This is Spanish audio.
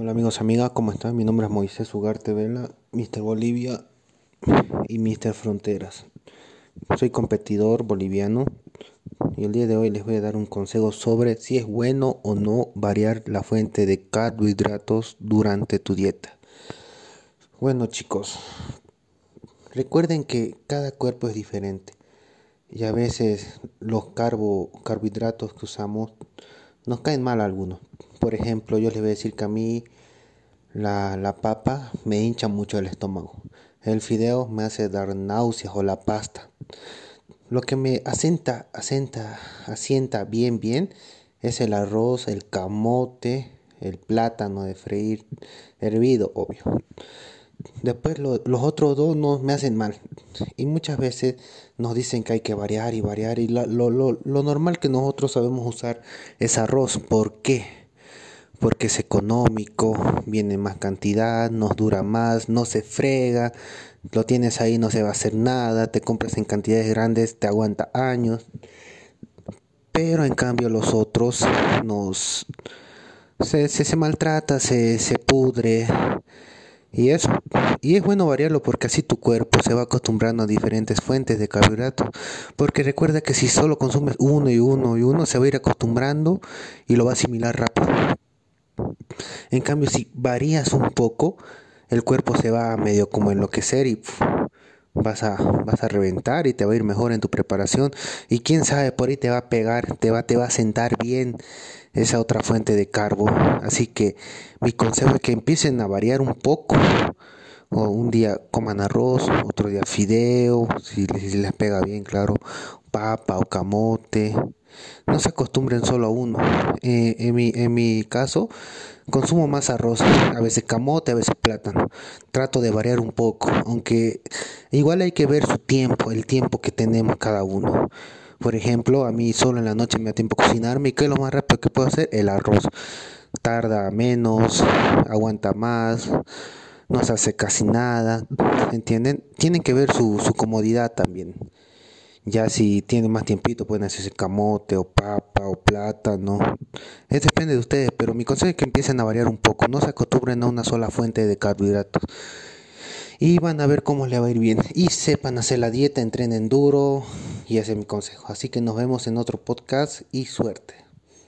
Hola amigos, amigas, ¿cómo están? Mi nombre es Moisés Ugarte Vela, Mr. Bolivia y Mr. Fronteras. Soy competidor boliviano y el día de hoy les voy a dar un consejo sobre si es bueno o no variar la fuente de carbohidratos durante tu dieta. Bueno chicos, recuerden que cada cuerpo es diferente y a veces los carbo, carbohidratos que usamos nos caen mal algunos. Por ejemplo, yo les voy a decir que a mí la, la papa me hincha mucho el estómago. El fideo me hace dar náuseas o la pasta. Lo que me asenta, asenta, asienta bien, bien es el arroz, el camote, el plátano de freír hervido, obvio. Después los otros dos no me hacen mal. Y muchas veces nos dicen que hay que variar y variar. Y lo, lo, lo normal que nosotros sabemos usar es arroz. ¿Por qué? Porque es económico, viene más cantidad, nos dura más, no se frega, lo tienes ahí, no se va a hacer nada, te compras en cantidades grandes, te aguanta años. Pero en cambio los otros nos se, se, se maltrata, se, se pudre, y eso, y es bueno variarlo porque así tu cuerpo se va acostumbrando a diferentes fuentes de carbohidratos. Porque recuerda que si solo consumes uno y uno y uno, se va a ir acostumbrando y lo va a asimilar rápido. En cambio, si varías un poco, el cuerpo se va a medio como enloquecer y vas a, vas a reventar y te va a ir mejor en tu preparación. Y quién sabe, por ahí te va a pegar, te va, te va a sentar bien esa otra fuente de carbo. Así que mi consejo es que empiecen a variar un poco. O un día coman arroz, otro día fideo, si les, pega bien, claro, papa o camote. No se acostumbren solo a uno. Eh, en, mi, en mi caso, consumo más arroz, a veces camote, a veces plátano. Trato de variar un poco, aunque igual hay que ver su tiempo, el tiempo que tenemos cada uno. Por ejemplo, a mí solo en la noche me da tiempo cocinarme. ¿Y qué es lo más rápido que puedo hacer? El arroz. Tarda menos, aguanta más, no se hace casi nada. ¿Entienden? Tienen que ver su, su comodidad también. Ya si tienen más tiempito pueden hacerse camote o papa o plátano. Es depende de ustedes, pero mi consejo es que empiecen a variar un poco. No se acostumbren a una sola fuente de carbohidratos y van a ver cómo le va a ir bien. Y sepan hacer la dieta, entrenen duro y ese es mi consejo. Así que nos vemos en otro podcast y suerte.